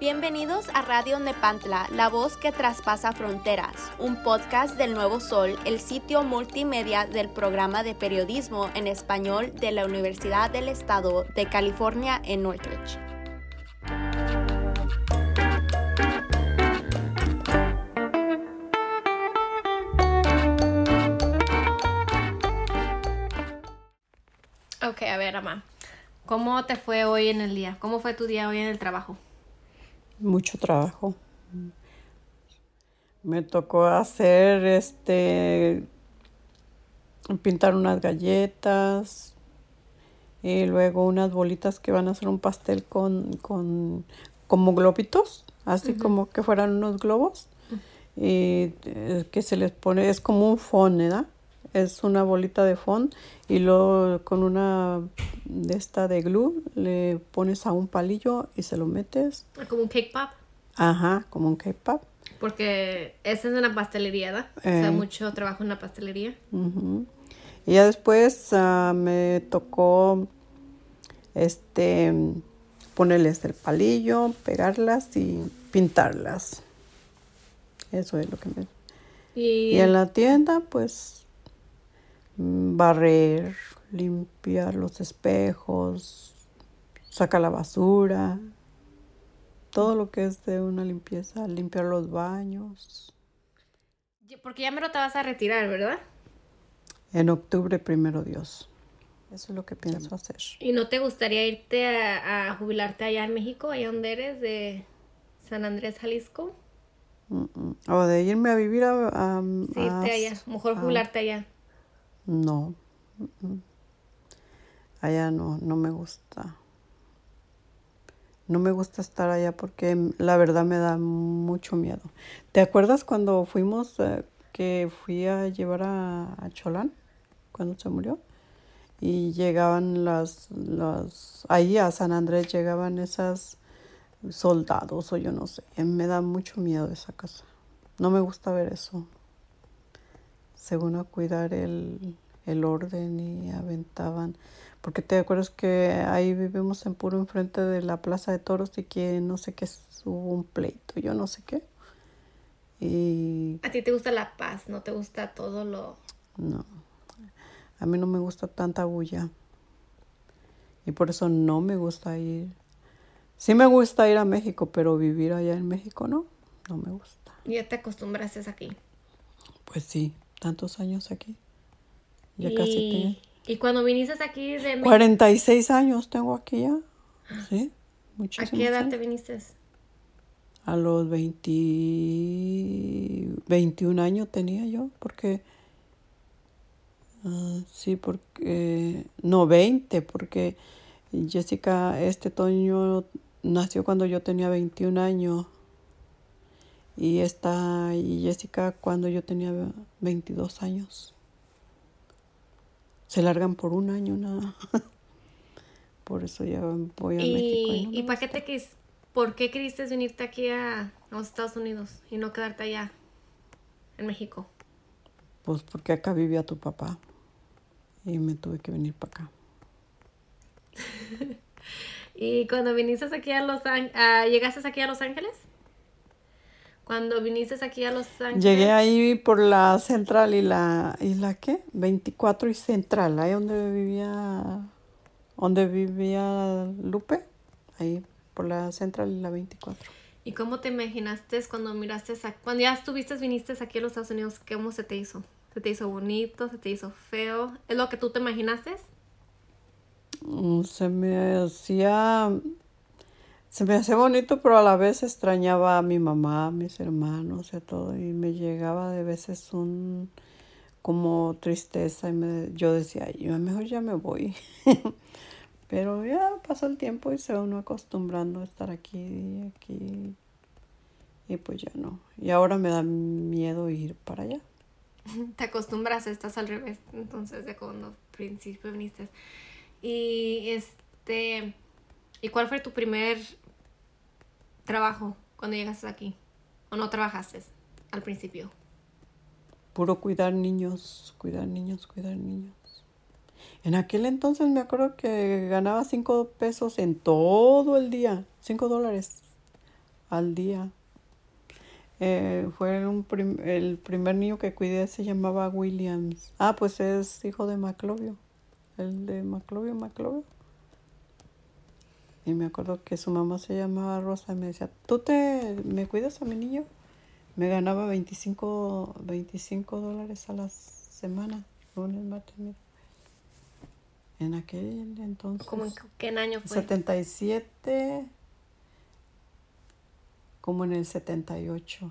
Bienvenidos a Radio Nepantla, la voz que traspasa fronteras, un podcast del Nuevo Sol, el sitio multimedia del programa de periodismo en español de la Universidad del Estado de California en Northridge. A ver, Ama. ¿Cómo te fue hoy en el día? ¿Cómo fue tu día hoy en el trabajo? Mucho trabajo. Me tocó hacer este pintar unas galletas y luego unas bolitas que van a hacer un pastel con, con como globitos, así como que fueran unos globos y eh, que se les pone, es como un fond, ¿verdad? Es una bolita de fond y luego con una de esta de glue le pones a un palillo y se lo metes. Como un cake pop. Ajá, como un cake pop. Porque esa es una pastelería, ¿verdad? O sea, Eh. mucho trabajo en la pastelería. Y ya después ah, me tocó este ponerles el palillo, pegarlas y pintarlas. Eso es lo que me... Y, Y en la tienda, pues, barrer, limpiar los espejos, sacar la basura, todo lo que es de una limpieza, limpiar los baños. Porque ya me lo te vas a retirar, ¿verdad? En octubre, primero Dios. Eso es lo que pienso hacer. ¿Y no te gustaría irte a, a jubilarte allá en México, allá donde eres, de San Andrés, Jalisco? Mm, mm. O de irme a vivir a... a- Sí, a- irte allá. Mejor jubilarte allá. No. Allá no, no me gusta. No me gusta estar allá porque la verdad me da mucho miedo. ¿Te acuerdas cuando fuimos, eh, que fui a llevar a, a Cholán, cuando se murió? Y llegaban las, las, ahí a San Andrés llegaban esas soldados o yo no sé. Me da mucho miedo esa casa. No me gusta ver eso. Según a cuidar el, el orden y aventaban. Porque te acuerdas que ahí vivimos en puro enfrente de la plaza de toros y que no sé qué hubo un pleito, yo no sé qué. Y A ti te gusta la paz, no te gusta todo lo... no, a mí no me gusta tanta bulla. Y por eso no me gusta ir. Sí me gusta ir a México, pero vivir allá en México no, no me gusta. Ya te acostumbraste aquí. Pues sí, tantos años aquí. Ya casi y, tengo. y cuando viniste aquí de México, 46 años tengo aquí ya. Sí, ¿a muchísimos qué edad años. te viniste? A los 20, 21 años tenía yo, porque... ah, sí, porque... No, 20, porque Jessica, este Toño nació cuando yo tenía 21 años. Y esta, y Jessica cuando yo tenía 22 años. Se largan por un año nada. Por eso ya voy a México. ¿Y, no y para qué te quis, por qué quisiste venirte aquí a, a los Estados Unidos y no quedarte allá en México? Pues porque acá vivía tu papá y me tuve que venir para acá. ¿Y cuando viniste aquí a Los Ángeles, llegaste aquí a Los Ángeles? Cuando viniste aquí a Los Ángeles. Llegué ahí por la central y la, ¿y la qué? 24 y central, ahí donde vivía, donde vivía Lupe, ahí por la central y la 24. ¿Y cómo te imaginaste cuando miraste, a- cuando ya estuviste, viniste aquí a los Estados Unidos, cómo se te hizo? ¿Se te hizo bonito? ¿Se te hizo feo? ¿Es lo que tú te imaginaste? Mm, Se me hacía, se me hacía bonito, pero a la vez extrañaba a mi mamá, a mis hermanos y a todo, y me llegaba de veces un, como tristeza, y me, yo decía, yo mejor ya me voy. Pero ya pasó el tiempo y se va uno acostumbrando a estar aquí y aquí, y pues ya no. Y ahora me da miedo ir para allá. Te acostumbras, estás al revés, entonces, de cuando principio viniste. Y este, ¿y cuál fue tu primer trabajo cuando llegaste aquí? ¿O no trabajaste al principio? Puro cuidar niños, cuidar niños, cuidar niños. En aquel entonces me acuerdo que ganaba cinco pesos en todo el día, cinco dólares al día. Eh, fue un el primer niño que cuidé se llamaba Williams. Ah, pues es hijo de Maclovio, el de Maclovio, Maclovio. Y me acuerdo que su mamá se llamaba Rosa y me decía, ¿tú te me cuidas a mi niño? Me ganaba 25, 25 dólares a la semana, lunes, martes, En aquel entonces. ¿Cómo en qué año fue? 77 como en el 78.